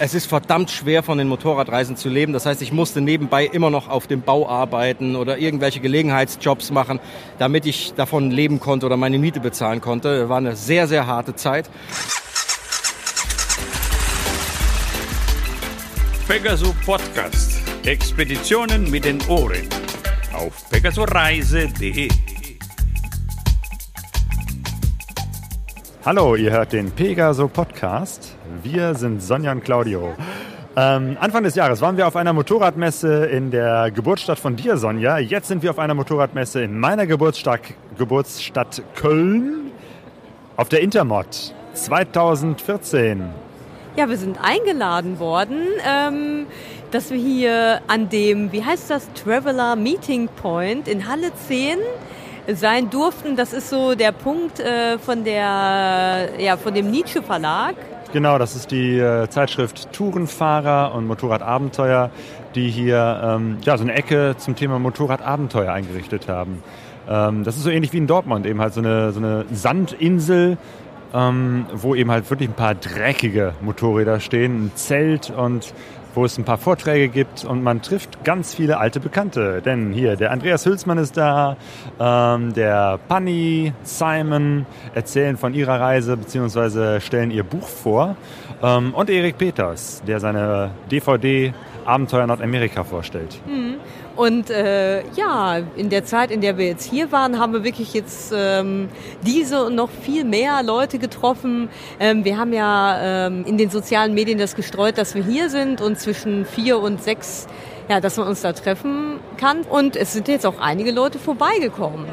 es ist verdammt schwer, von den Motorradreisen zu leben. Das heißt, ich musste nebenbei immer noch auf dem Bau arbeiten oder irgendwelche Gelegenheitsjobs machen, damit ich davon leben konnte oder meine Miete bezahlen konnte. War eine sehr, sehr harte Zeit. Pegaso Podcast. Expeditionen mit den Ohren. Auf pegasoreise.de. Hallo, ihr hört den Pegaso Podcast. Wir sind Sonja und Claudio. Ähm, Anfang des Jahres waren wir auf einer Motorradmesse in der Geburtsstadt von dir, Sonja. Jetzt sind wir auf einer Motorradmesse in meiner Geburtsstadt, Geburtsstadt Köln auf der Intermod 2014. Ja, wir sind eingeladen worden, ähm, dass wir hier an dem, wie heißt das, Traveler Meeting Point in Halle 10 sein durften. Das ist so der Punkt äh, von, der, ja, von dem Nietzsche Verlag. Genau, das ist die äh, Zeitschrift Tourenfahrer und Motorradabenteuer, die hier ähm, ja, so eine Ecke zum Thema Motorradabenteuer eingerichtet haben. Ähm, das ist so ähnlich wie in Dortmund, eben halt so eine, so eine Sandinsel, ähm, wo eben halt wirklich ein paar dreckige Motorräder stehen, ein Zelt und wo es ein paar Vorträge gibt und man trifft ganz viele alte Bekannte. Denn hier, der Andreas Hülsmann ist da, ähm, der Panny, Simon erzählen von ihrer Reise bzw. stellen ihr Buch vor ähm, und Erik Peters, der seine DVD Abenteuer Nordamerika vorstellt. Mhm. Und äh, ja, in der Zeit, in der wir jetzt hier waren, haben wir wirklich jetzt ähm, diese und noch viel mehr Leute getroffen. Ähm, wir haben ja ähm, in den sozialen Medien das gestreut, dass wir hier sind und zwischen vier und sechs, ja, dass man uns da treffen kann. Und es sind jetzt auch einige Leute vorbeigekommen.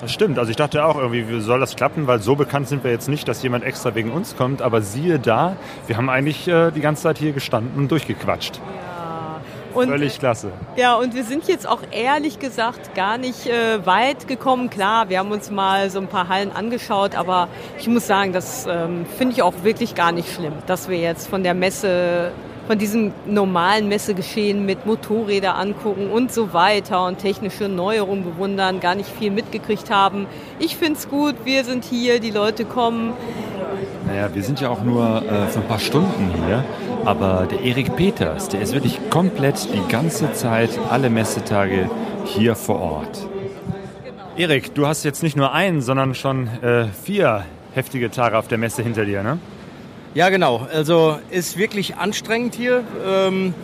Das stimmt. Also ich dachte auch irgendwie, wie soll das klappen? Weil so bekannt sind wir jetzt nicht, dass jemand extra wegen uns kommt. Aber siehe da, wir haben eigentlich äh, die ganze Zeit hier gestanden und durchgequatscht. Und, Völlig klasse. Ja, und wir sind jetzt auch ehrlich gesagt gar nicht äh, weit gekommen. Klar, wir haben uns mal so ein paar Hallen angeschaut, aber ich muss sagen, das ähm, finde ich auch wirklich gar nicht schlimm, dass wir jetzt von der Messe von diesem normalen Messegeschehen mit Motorräder angucken und so weiter und technische Neuerungen bewundern, gar nicht viel mitgekriegt haben. Ich finde es gut, wir sind hier, die Leute kommen. Naja, wir sind ja auch nur äh, für ein paar Stunden hier, aber der Erik Peters, der ist wirklich komplett die ganze Zeit, alle Messetage hier vor Ort. Erik, du hast jetzt nicht nur einen, sondern schon äh, vier heftige Tage auf der Messe hinter dir, ne? Ja, genau. Also ist wirklich anstrengend hier, ähm,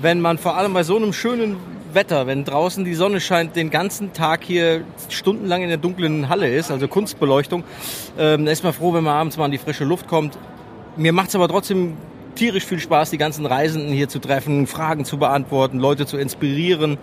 wenn man vor allem bei so einem schönen Wetter, wenn draußen die Sonne scheint, den ganzen Tag hier stundenlang in der dunklen Halle ist, also Kunstbeleuchtung, ähm, da ist man froh, wenn man abends mal in die frische Luft kommt. Mir macht es aber trotzdem tierisch viel Spaß, die ganzen Reisenden hier zu treffen, Fragen zu beantworten, Leute zu inspirieren.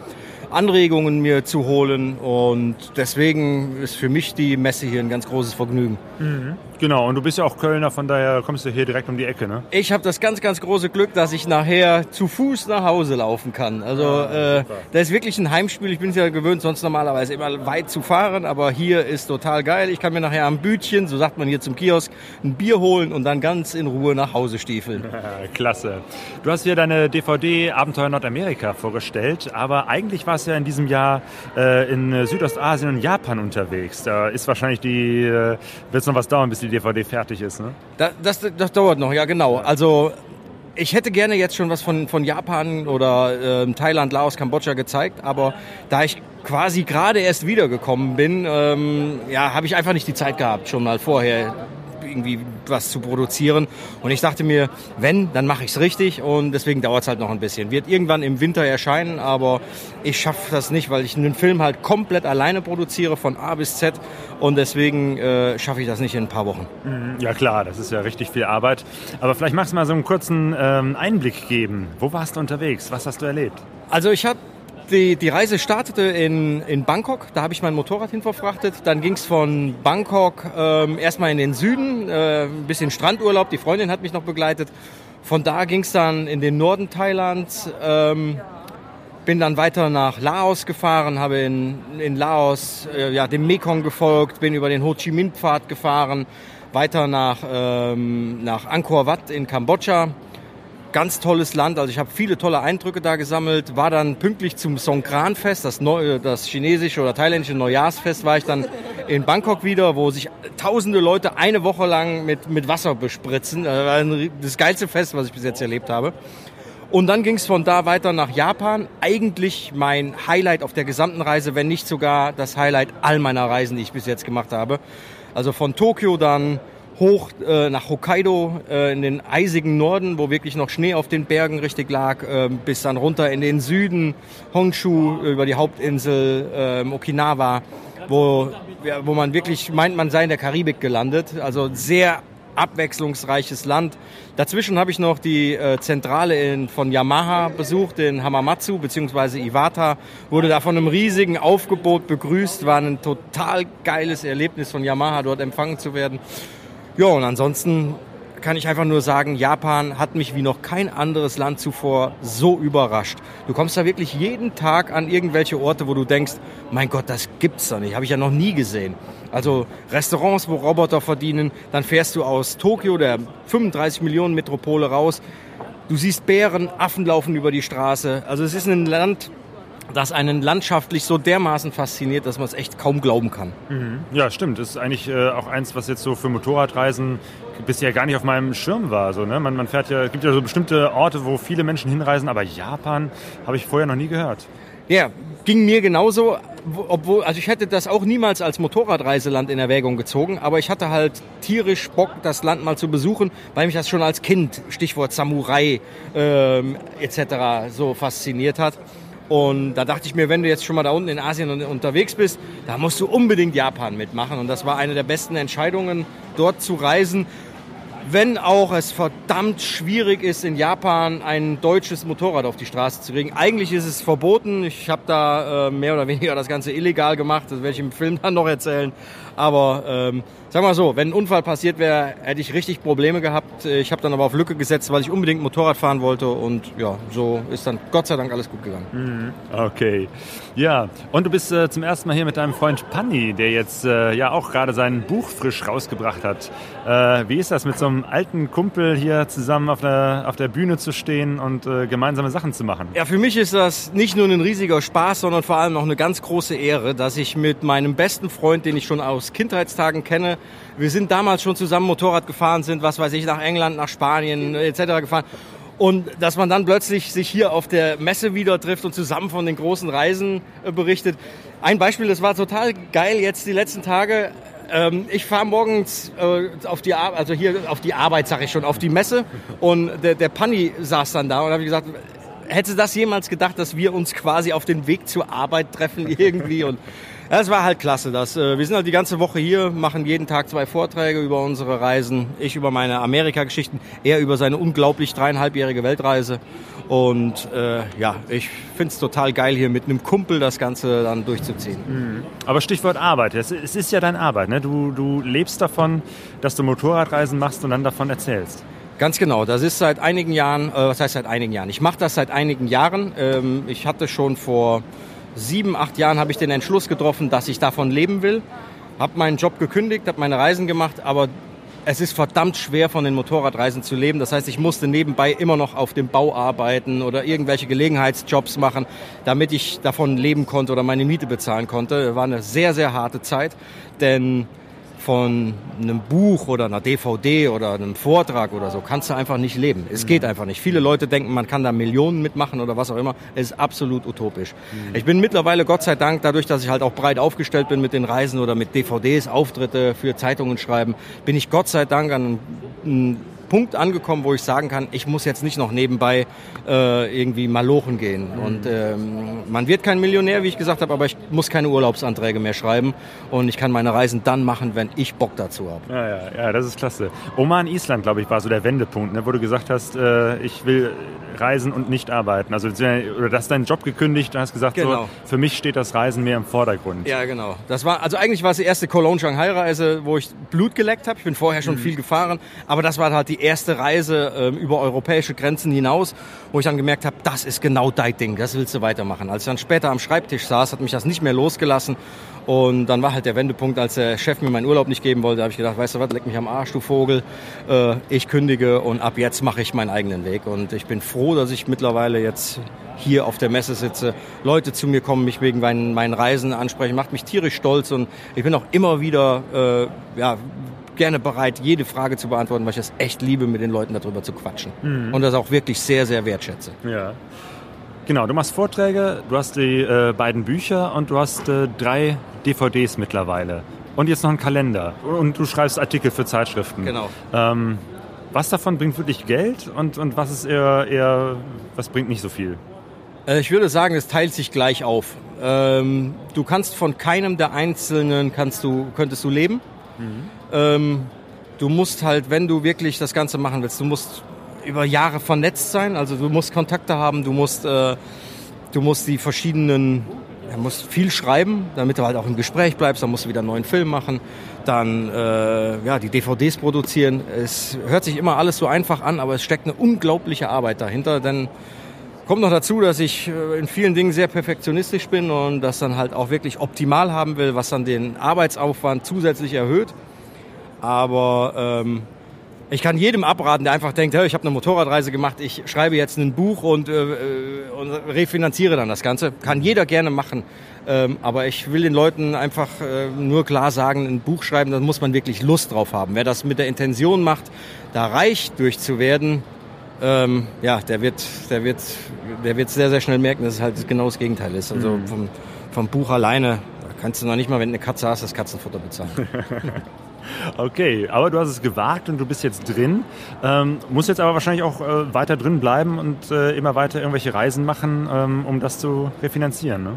Anregungen mir zu holen und deswegen ist für mich die Messe hier ein ganz großes Vergnügen. Mhm. Genau, und du bist ja auch Kölner, von daher kommst du hier direkt um die Ecke, ne? Ich habe das ganz, ganz große Glück, dass ich nachher zu Fuß nach Hause laufen kann. Also ja, äh, das ist wirklich ein Heimspiel. Ich bin es ja gewöhnt, sonst normalerweise immer weit zu fahren, aber hier ist total geil. Ich kann mir nachher am Bütchen, so sagt man hier zum Kiosk, ein Bier holen und dann ganz in Ruhe nach Hause stiefeln. Klasse. Du hast hier deine DVD Abenteuer Nordamerika vorgestellt, aber eigentlich warst ja in diesem Jahr äh, in Südostasien und Japan unterwegs. Da ist wahrscheinlich die, äh, wird es noch was dauern, bis die die DVD fertig ist, ne? Das, das, das dauert noch, ja genau. Also ich hätte gerne jetzt schon was von, von Japan oder äh, Thailand, Laos, Kambodscha gezeigt, aber da ich quasi gerade erst wiedergekommen bin, ähm, ja, habe ich einfach nicht die Zeit gehabt, schon mal vorher irgendwie was zu produzieren. Und ich dachte mir, wenn, dann mache ich es richtig und deswegen dauert es halt noch ein bisschen. Wird irgendwann im Winter erscheinen, aber ich schaffe das nicht, weil ich einen Film halt komplett alleine produziere, von A bis Z und deswegen äh, schaffe ich das nicht in ein paar Wochen. Mhm. Ja klar, das ist ja richtig viel Arbeit. Aber vielleicht magst du mal so einen kurzen ähm, Einblick geben. Wo warst du unterwegs? Was hast du erlebt? Also ich habe die, die Reise startete in, in Bangkok, da habe ich mein Motorrad hin verfrachtet. Dann ging es von Bangkok ähm, erstmal in den Süden, äh, ein bisschen Strandurlaub, die Freundin hat mich noch begleitet. Von da ging es dann in den Norden Thailands, ähm, bin dann weiter nach Laos gefahren, habe in, in Laos äh, ja, dem Mekong gefolgt, bin über den Ho Chi Minh Pfad gefahren, weiter nach, ähm, nach Angkor Wat in Kambodscha ganz tolles Land. Also ich habe viele tolle Eindrücke da gesammelt. War dann pünktlich zum Songkran-Fest, das, das chinesische oder thailändische Neujahrsfest, war ich dann in Bangkok wieder, wo sich tausende Leute eine Woche lang mit, mit Wasser bespritzen. Das war das geilste Fest, was ich bis jetzt erlebt habe. Und dann ging es von da weiter nach Japan. Eigentlich mein Highlight auf der gesamten Reise, wenn nicht sogar das Highlight all meiner Reisen, die ich bis jetzt gemacht habe. Also von Tokio dann hoch äh, nach Hokkaido äh, in den eisigen Norden, wo wirklich noch Schnee auf den Bergen richtig lag, äh, bis dann runter in den Süden, Honshu über die Hauptinsel äh, Okinawa, wo, wo man wirklich meint, man sei in der Karibik gelandet. Also sehr abwechslungsreiches Land. Dazwischen habe ich noch die äh, Zentrale in, von Yamaha besucht, in Hamamatsu bzw. Iwata. Wurde da von einem riesigen Aufgebot begrüßt. War ein total geiles Erlebnis von Yamaha, dort empfangen zu werden. Ja, und ansonsten kann ich einfach nur sagen, Japan hat mich wie noch kein anderes Land zuvor so überrascht. Du kommst da wirklich jeden Tag an irgendwelche Orte, wo du denkst, mein Gott, das gibt's doch nicht, habe ich ja noch nie gesehen. Also Restaurants, wo Roboter verdienen, dann fährst du aus Tokio, der 35 Millionen Metropole raus. Du siehst Bären, Affen laufen über die Straße. Also es ist ein Land, das einen landschaftlich so dermaßen fasziniert, dass man es echt kaum glauben kann. Ja, stimmt. Das ist eigentlich äh, auch eins, was jetzt so für Motorradreisen bisher gar nicht auf meinem Schirm war. So, ne? man, man fährt ja, es gibt ja so bestimmte Orte, wo viele Menschen hinreisen, aber Japan habe ich vorher noch nie gehört. Ja, ging mir genauso, wo- obwohl, also ich hätte das auch niemals als Motorradreiseland in Erwägung gezogen, aber ich hatte halt tierisch Bock, das Land mal zu besuchen, weil mich das schon als Kind, Stichwort Samurai ähm, etc. so fasziniert hat. Und da dachte ich mir, wenn du jetzt schon mal da unten in Asien un- unterwegs bist, da musst du unbedingt Japan mitmachen. Und das war eine der besten Entscheidungen, dort zu reisen. Wenn auch es verdammt schwierig ist, in Japan ein deutsches Motorrad auf die Straße zu kriegen. Eigentlich ist es verboten. Ich habe da äh, mehr oder weniger das Ganze illegal gemacht. Das werde ich im Film dann noch erzählen. Aber ähm, sag mal so, wenn ein Unfall passiert wäre, hätte ich richtig Probleme gehabt. Ich habe dann aber auf Lücke gesetzt, weil ich unbedingt Motorrad fahren wollte. Und ja, so ist dann Gott sei Dank alles gut gegangen. Okay. Ja, und du bist äh, zum ersten Mal hier mit deinem Freund Panni, der jetzt äh, ja auch gerade sein Buch frisch rausgebracht hat. Äh, wie ist das, mit so einem alten Kumpel hier zusammen auf der, auf der Bühne zu stehen und äh, gemeinsame Sachen zu machen? Ja, für mich ist das nicht nur ein riesiger Spaß, sondern vor allem noch eine ganz große Ehre, dass ich mit meinem besten Freund, den ich schon aus Kindheitstagen kenne, wir sind damals schon zusammen Motorrad gefahren, sind, was weiß ich, nach England, nach Spanien etc. gefahren. Und dass man dann plötzlich sich hier auf der Messe wieder trifft und zusammen von den großen Reisen äh, berichtet. Ein Beispiel, das war total geil jetzt die letzten Tage. Ähm, ich fahre morgens äh, auf die Ar also hier auf die Arbeit, sag ich schon, auf die Messe. Und der, der Panni saß dann da und habe gesagt, hätte das jemals gedacht, dass wir uns quasi auf den Weg zur Arbeit treffen irgendwie? Und ja, es war halt klasse. Das, äh, wir sind halt die ganze Woche hier, machen jeden Tag zwei Vorträge über unsere Reisen. Ich über meine Amerika-Geschichten, er über seine unglaublich dreieinhalbjährige Weltreise. Und äh, ja, ich find's total geil, hier mit einem Kumpel das Ganze dann durchzuziehen. Aber Stichwort Arbeit. Es, es ist ja deine Arbeit. Ne? Du, du lebst davon, dass du Motorradreisen machst und dann davon erzählst. Ganz genau, das ist seit einigen Jahren, äh, was heißt seit einigen Jahren? Ich mache das seit einigen Jahren. Ähm, ich hatte schon vor sieben, acht Jahren habe ich den Entschluss getroffen, dass ich davon leben will. Habe meinen Job gekündigt, habe meine Reisen gemacht, aber es ist verdammt schwer, von den Motorradreisen zu leben. Das heißt, ich musste nebenbei immer noch auf dem Bau arbeiten oder irgendwelche Gelegenheitsjobs machen, damit ich davon leben konnte oder meine Miete bezahlen konnte. War eine sehr, sehr harte Zeit, denn von einem Buch oder einer DVD oder einem Vortrag oder so kannst du einfach nicht leben. Es geht einfach nicht. Viele Leute denken, man kann da Millionen mitmachen oder was auch immer. Es ist absolut utopisch. Ich bin mittlerweile, Gott sei Dank, dadurch, dass ich halt auch breit aufgestellt bin mit den Reisen oder mit DVDs, Auftritte für Zeitungen schreiben, bin ich Gott sei Dank an einem Punkt angekommen, wo ich sagen kann, ich muss jetzt nicht noch nebenbei äh, irgendwie malochen gehen. Und ähm, man wird kein Millionär, wie ich gesagt habe, aber ich muss keine Urlaubsanträge mehr schreiben und ich kann meine Reisen dann machen, wenn ich Bock dazu habe. Ja, ja, ja, das ist klasse. Oman, Island, glaube ich, war so der Wendepunkt, ne, wo du gesagt hast, äh, ich will reisen und nicht arbeiten. Also oder du hast deinen Job gekündigt und hast gesagt, Genau. so, für mich steht das Reisen mehr im Vordergrund. Ja, genau. Das war also eigentlich war es die erste Cologne Shanghai Reise, wo ich Blut geleckt habe. Ich bin vorher schon viel gefahren, aber das war halt die die erste Reise ähm, über europäische Grenzen hinaus, wo ich dann gemerkt habe, das ist genau dein Ding, das willst du weitermachen. Als ich dann später am Schreibtisch saß, hat mich das nicht mehr losgelassen und dann war halt der Wendepunkt, als der Chef mir meinen Urlaub nicht geben wollte, habe ich gedacht, weißt du was, leck mich am Arsch, du Vogel. Äh, ich kündige und ab jetzt mache ich meinen eigenen Weg. Und ich bin froh, dass ich mittlerweile jetzt hier auf der Messe sitze, Leute zu mir kommen, mich wegen meinen, meinen Reisen ansprechen, macht mich tierisch stolz und ich bin auch immer wieder äh, ja, gerne bereit, jede Frage zu beantworten, weil ich es echt liebe, mit den Leuten darüber zu quatschen. Mhm. Und das auch wirklich sehr, sehr wertschätze. Ja. Genau, du machst Vorträge, du hast die äh, beiden Bücher und du hast äh, drei DVDs mittlerweile. Und jetzt noch einen Kalender. Und du schreibst Artikel für Zeitschriften. Genau. Ähm, was davon bringt wirklich Geld und, und was ist eher, eher, was bringt nicht so viel? Äh, ich würde sagen, es teilt sich gleich auf. Ähm, du kannst von keinem der Einzelnen kannst du, könntest du leben. Mhm. Ähm, du musst halt, wenn du wirklich das Ganze machen willst, du musst über Jahre vernetzt sein. Also du musst Kontakte haben, du musst, äh, du musst die verschiedenen, du musst viel schreiben, damit du halt auch im Gespräch bleibst. Dann musst du wieder einen neuen Film machen, dann äh, ja die DVDs produzieren. Es hört sich immer alles so einfach an, aber es steckt eine unglaubliche Arbeit dahinter, denn Kommt noch dazu, dass ich äh, in vielen Dingen sehr perfektionistisch bin und das dann halt auch wirklich optimal haben will, was dann den Arbeitsaufwand zusätzlich erhöht. Aber ähm, ich kann jedem abraten, der einfach denkt, hey, ich habe eine Motorradreise gemacht, ich schreibe jetzt ein Buch und, äh, äh, und refinanziere dann das Ganze. Kann jeder gerne machen. Ähm, aber ich will den Leuten einfach äh, nur klar sagen, ein Buch schreiben, da muss man wirklich Lust drauf haben. Wer das mit der Intention macht, da reich durchzuwerden, ähm, ja, der wird, der wird, der wird sehr, sehr schnell merken, dass es halt genau das Gegenteil ist. Also mhm. vom, vom Buch alleine kannst du noch nicht mal, wenn du eine Katze hast, das Katzenfutter bezahlen. Okay, aber du hast es gewagt und du bist jetzt drin. Ähm, musst jetzt aber wahrscheinlich auch äh, weiter drin bleiben und äh, immer weiter irgendwelche Reisen machen, ähm, um das zu refinanzieren. Ne?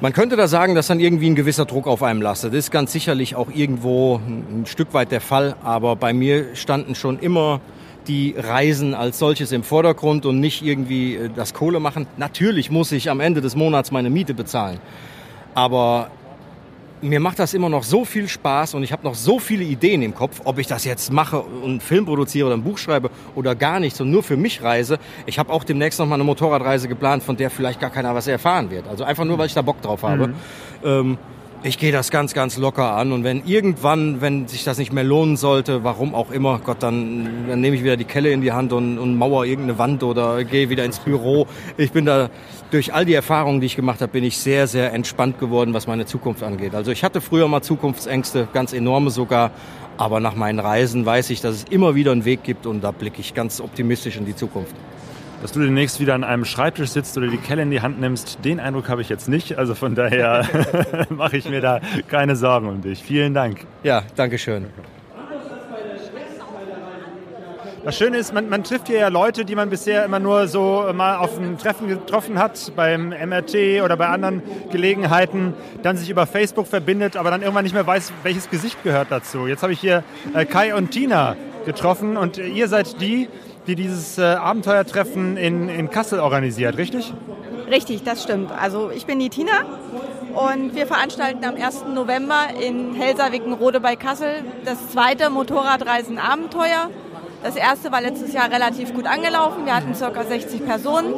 Man könnte da sagen, dass dann irgendwie ein gewisser Druck auf einem lastet. Das ist ganz sicherlich auch irgendwo ein Stück weit der Fall, aber bei mir standen schon immer die Reisen als solches im Vordergrund und nicht irgendwie äh, das Kohle machen. Natürlich muss ich am Ende des Monats meine Miete bezahlen. Aber mir macht das immer noch so viel Spaß und ich habe noch so viele Ideen im Kopf, ob ich das jetzt mache und einen Film produziere oder ein Buch schreibe oder gar nichts und nur für mich reise. Ich habe auch demnächst noch mal eine Motorradreise geplant, von der vielleicht gar keiner was erfahren wird. Also einfach nur, weil ich da Bock drauf habe. Mhm. Ähm, ich gehe das ganz, ganz locker an und wenn irgendwann, wenn sich das nicht mehr lohnen sollte, warum auch immer, Gott, dann, dann nehme ich wieder die Kelle in die Hand und, und mauer irgendeine Wand oder gehe wieder ins Büro. Ich bin da, durch all die Erfahrungen, die ich gemacht habe, bin ich sehr, sehr entspannt geworden, was meine Zukunft angeht. Also ich hatte früher mal Zukunftsängste, ganz enorme sogar, aber nach meinen Reisen weiß ich, dass es immer wieder einen Weg gibt und da blicke ich ganz optimistisch in die Zukunft. Dass du demnächst wieder an einem Schreibtisch sitzt oder die Kelle in die Hand nimmst, den Eindruck habe ich jetzt nicht. Also von daher mache ich mir da keine Sorgen um dich. Vielen Dank. Ja, danke schön. Das Schöne ist, man, man, trifft hier ja Leute, die man bisher immer nur so mal auf einem Treffen getroffen hat, beim MRT oder bei anderen Gelegenheiten, dann sich über Facebook verbindet, aber dann irgendwann nicht mehr weiß, welches Gesicht gehört dazu. Jetzt habe ich hier äh, Kai und Tina getroffen und ihr seid die, die dieses äh, Abenteuertreffen in, in Kassel organisiert, richtig? Richtig, das stimmt. Also ich bin die Tina und wir veranstalten am 1. November in Helsawicken-Rode bei Kassel das zweite Motorradreisen Abenteuer. Das erste war letztes Jahr relativ gut angelaufen. Wir hatten ca. 60 Personen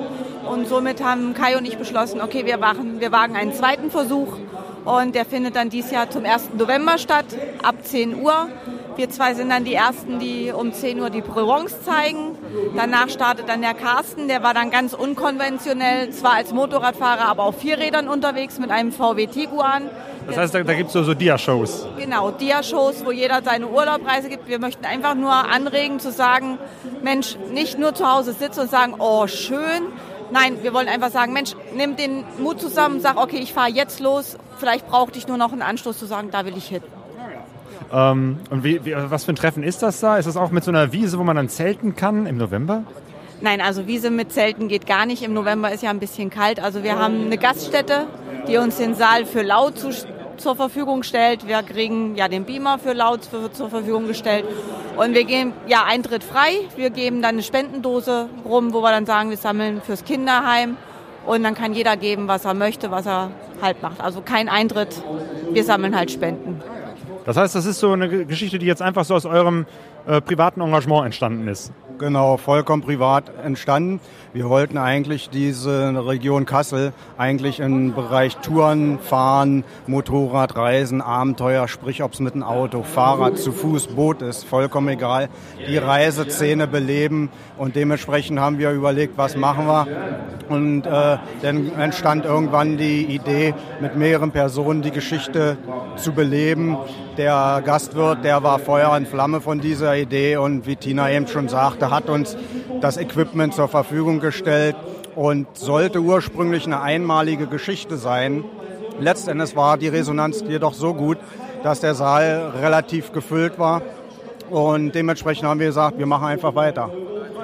und somit haben Kai und ich beschlossen, okay, wir, machen, wir wagen einen zweiten Versuch und der findet dann dieses Jahr zum 1. November statt, ab 10 Uhr. Wir zwei sind dann die Ersten, die um 10 Uhr die Provence zeigen. Danach startet dann der Carsten, der war dann ganz unkonventionell, zwar als Motorradfahrer, aber auf Vierrädern unterwegs mit einem VW Tiguan. Das heißt, da, da gibt es so, so Dia-Shows. Genau, Dia-Shows, wo jeder seine Urlaubreise gibt. Wir möchten einfach nur anregen zu sagen, Mensch, nicht nur zu Hause sitzen und sagen, oh schön. Nein, wir wollen einfach sagen, Mensch, nimm den Mut zusammen, sag, okay, ich fahre jetzt los. Vielleicht brauchte ich nur noch einen Anstoß zu sagen, da will ich hin. Ähm, und wie, wie, was für ein Treffen ist das da? Ist das auch mit so einer Wiese, wo man dann zelten kann im November? Nein, also Wiese mit Zelten geht gar nicht. Im November ist ja ein bisschen kalt. Also wir haben eine Gaststätte, die uns den Saal für laut zu, zur Verfügung stellt. Wir kriegen ja den Beamer für laut für, zur Verfügung gestellt. Und wir geben ja Eintritt frei. Wir geben dann eine Spendendose rum, wo wir dann sagen, wir sammeln fürs Kinderheim. Und dann kann jeder geben, was er möchte, was er halt macht. Also kein Eintritt. Wir sammeln halt Spenden. Das heißt, das ist so eine Geschichte, die jetzt einfach so aus eurem äh, privaten Engagement entstanden ist. Genau, vollkommen privat entstanden. Wir wollten eigentlich diese Region Kassel eigentlich im Bereich Touren, Fahren, Motorrad, Reisen, Abenteuer, sprich ob es mit dem Auto, Fahrrad, zu Fuß, Boot ist, vollkommen egal, die Reiseszene beleben und dementsprechend haben wir überlegt, was machen wir und äh, dann entstand irgendwann die Idee, mit mehreren Personen die Geschichte zu beleben. Der Gastwirt, der war Feuer und Flamme von dieser Idee und wie Tina eben schon sagte, hat uns das Equipment zur Verfügung gestellt und sollte ursprünglich eine einmalige Geschichte sein. Letztendlich war die Resonanz jedoch so gut, dass der Saal relativ gefüllt war und dementsprechend haben wir gesagt, wir machen einfach weiter.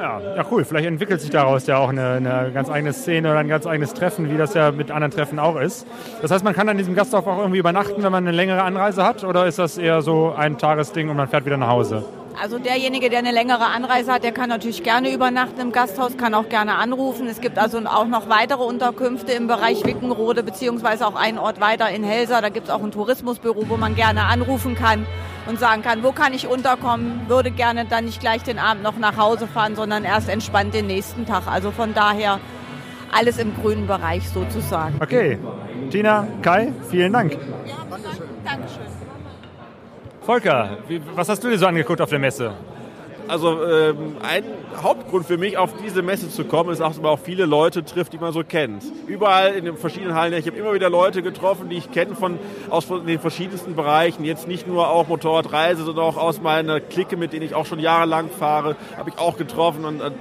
Ja, ja, cool. Vielleicht entwickelt sich daraus ja auch eine, eine, ganz eigene Szene oder ein ganz eigenes Treffen, wie das ja mit anderen Treffen auch ist. Das heißt, man kann an diesem Gasthof auch irgendwie übernachten, wenn man eine längere Anreise hat? Oder ist das eher so ein Tagesding und man fährt wieder nach Hause? Also derjenige, der eine längere Anreise hat, der kann natürlich gerne übernachten im Gasthaus, kann auch gerne anrufen. Es gibt also auch noch weitere Unterkünfte im Bereich Wickenrode, beziehungsweise auch einen Ort weiter in Helsa. Da gibt es auch ein Tourismusbüro, wo man gerne anrufen kann und sagen kann, wo kann ich unterkommen, würde gerne dann nicht gleich den Abend noch nach Hause fahren, sondern erst entspannt den nächsten Tag. Also von daher alles im grünen Bereich sozusagen. Okay, Tina, Kai, vielen Dank. Ja, Dankeschön. Volker, wie, was hast du dir so angeguckt auf der Messe? Also ähm, ein Hauptgrund für mich, auf diese Messe zu kommen, ist dass man auch viele Leute trifft, die man so kennt. Überall in den verschiedenen Hallen. Ich habe immer wieder Leute getroffen, die ich kenne von aus den verschiedensten Bereichen. Jetzt nicht nur auch Motorradreise, sondern auch aus meiner Clique, mit denen ich auch schon jahrelang fahre, habe ich auch getroffen und, und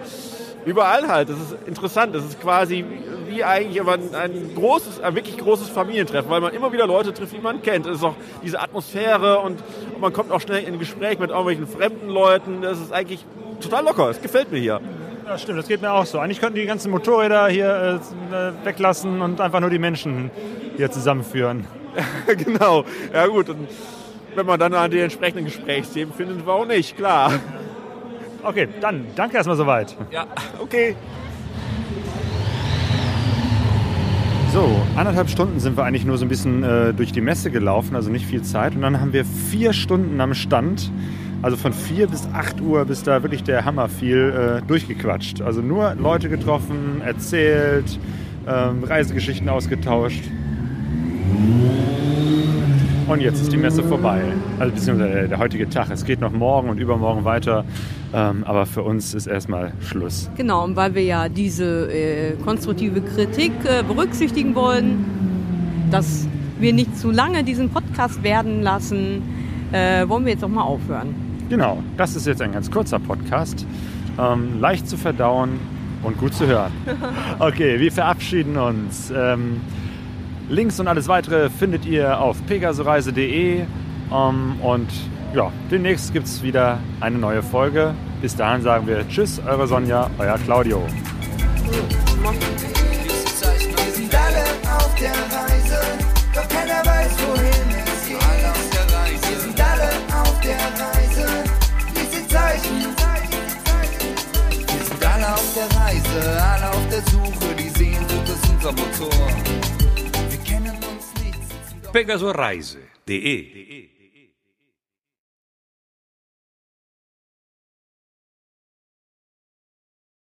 überall halt. Das ist interessant. Das ist quasi wie eigentlich aber ein, großes, ein wirklich großes Familientreffen, weil man immer wieder Leute trifft, die man kennt. Es ist auch diese Atmosphäre und, und man kommt auch schnell in Gespräch mit irgendwelchen fremden Leuten. Das ist eigentlich total locker. Es gefällt mir hier. Ja, stimmt, das geht mir auch so. Eigentlich könnten die ganzen Motorräder hier äh, weglassen und einfach nur die Menschen hier zusammenführen. genau, ja gut. Und wenn man dann an die entsprechenden Gesprächsthemen findet, warum nicht, klar. Okay, dann danke erstmal soweit. Ja, okay. So, anderthalb Stunden sind wir eigentlich nur so ein bisschen äh, durch die Messe gelaufen, also nicht viel Zeit. Und dann haben wir vier Stunden am Stand, also von vier bis acht Uhr, bis da wirklich der Hammer fiel, äh, durchgequatscht. Also nur Leute getroffen, erzählt, ähm, Reisegeschichten ausgetauscht. Und jetzt ist die Messe vorbei. Also beziehungsweise der heutige Tag. Es geht noch morgen und übermorgen weiter. Ähm, aber für uns ist erstmal Schluss. Genau, und weil wir ja diese äh, konstruktive Kritik äh, berücksichtigen wollen, dass wir nicht zu lange diesen Podcast werden lassen, äh, wollen wir jetzt auch mal aufhören. Genau, das ist jetzt ein ganz kurzer Podcast. Ähm, leicht zu verdauen und gut zu hören. Okay, wir verabschieden uns. Ähm, Links und alles weitere findet ihr auf pegasoreise.de. Um, und ja, demnächst gibt es wieder eine neue Folge. Bis dahin sagen wir Tschüss, eure Sonja, euer Claudio. Wir sind alle auf der Reise, doch keiner weiß, wohin es geht. Wir sind alle auf der Reise, lies die Zeichen. Wir sind alle auf der Reise, alle auf der Suche, die Sehnsucht ist unser Motor. pegasoreise.de